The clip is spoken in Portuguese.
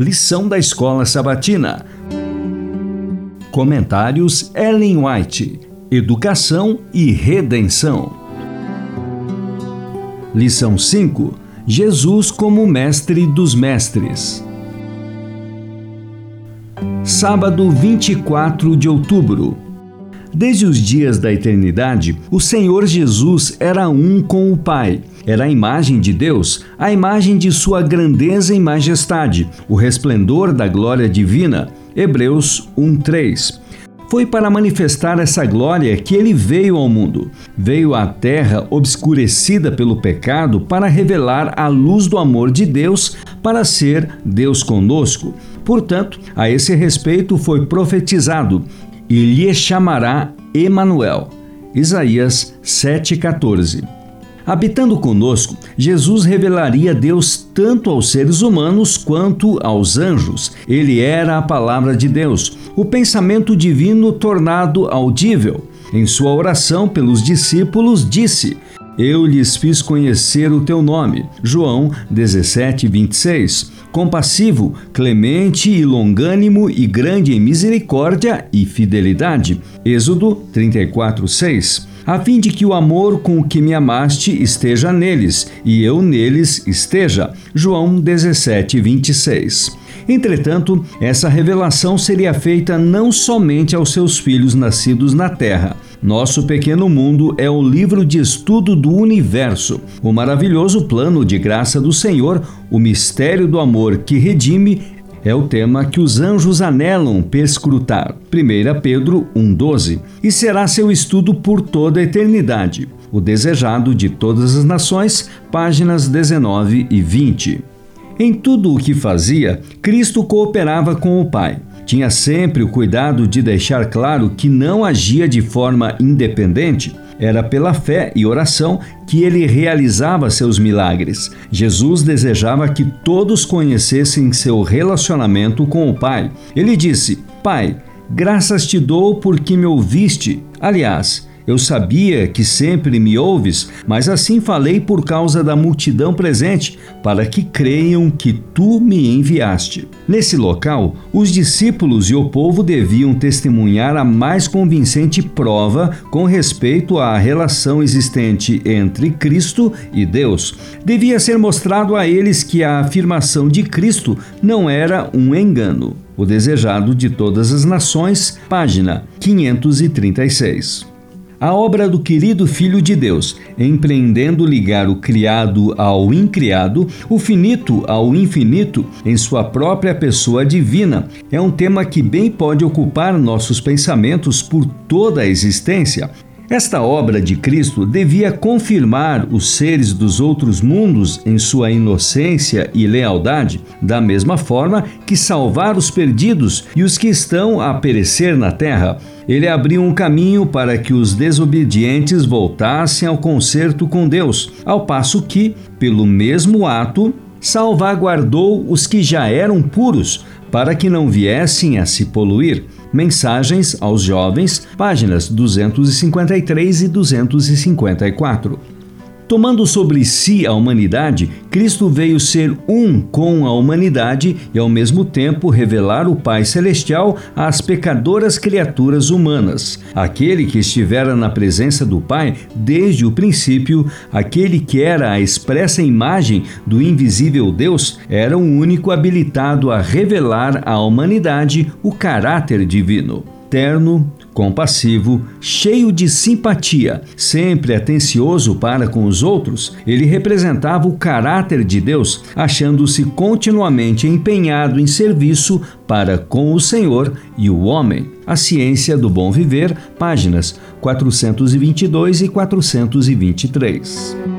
Lição da Escola Sabatina. Comentários Ellen White. Educação e Redenção. Lição 5. Jesus como Mestre dos Mestres. Sábado 24 de outubro. Desde os dias da eternidade, o Senhor Jesus era um com o Pai. Era a imagem de Deus, a imagem de sua grandeza e majestade, o resplendor da glória divina. Hebreus 1:3. Foi para manifestar essa glória que ele veio ao mundo. Veio à terra obscurecida pelo pecado para revelar a luz do amor de Deus, para ser Deus conosco. Portanto, a esse respeito foi profetizado: e lhe chamará Emanuel. Isaías 7:14. Habitando conosco, Jesus revelaria Deus tanto aos seres humanos quanto aos anjos. Ele era a palavra de Deus, o pensamento divino tornado audível. Em sua oração pelos discípulos, disse: Eu lhes fiz conhecer o teu nome. João 17, 26. Compassivo, clemente e longânimo e grande em misericórdia e fidelidade. Êxodo 34, 6 a fim de que o amor com o que me amaste esteja neles e eu neles esteja. João 17, 26. Entretanto, essa revelação seria feita não somente aos seus filhos nascidos na terra. Nosso pequeno mundo é o livro de estudo do universo, o maravilhoso plano de graça do Senhor, o mistério do amor que redime é o tema que os anjos anelam perscrutar. 1 Pedro 1,12. E será seu estudo por toda a eternidade. O desejado de todas as nações, páginas 19 e 20. Em tudo o que fazia, Cristo cooperava com o Pai. Tinha sempre o cuidado de deixar claro que não agia de forma independente era pela fé e oração que ele realizava seus milagres. Jesus desejava que todos conhecessem seu relacionamento com o Pai. Ele disse: Pai, graças te dou porque me ouviste. Aliás, eu sabia que sempre me ouves, mas assim falei por causa da multidão presente, para que creiam que tu me enviaste. Nesse local, os discípulos e o povo deviam testemunhar a mais convincente prova com respeito à relação existente entre Cristo e Deus. Devia ser mostrado a eles que a afirmação de Cristo não era um engano. O Desejado de Todas as Nações, página 536 a obra do querido Filho de Deus, empreendendo ligar o criado ao incriado, o finito ao infinito, em sua própria pessoa divina, é um tema que bem pode ocupar nossos pensamentos por toda a existência. Esta obra de Cristo devia confirmar os seres dos outros mundos em sua inocência e lealdade, da mesma forma que salvar os perdidos e os que estão a perecer na terra. Ele abriu um caminho para que os desobedientes voltassem ao concerto com Deus, ao passo que, pelo mesmo ato, salvaguardou os que já eram puros, para que não viessem a se poluir. Mensagens aos Jovens, páginas 253 e 254. Tomando sobre si a humanidade, Cristo veio ser um com a humanidade e, ao mesmo tempo, revelar o Pai Celestial às pecadoras criaturas humanas. Aquele que estivera na presença do Pai desde o princípio, aquele que era a expressa imagem do invisível Deus, era o único habilitado a revelar à humanidade o caráter divino terno, compassivo, cheio de simpatia, sempre atencioso para com os outros, ele representava o caráter de Deus, achando-se continuamente empenhado em serviço para com o Senhor e o homem. A Ciência do Bom Viver, páginas 422 e 423.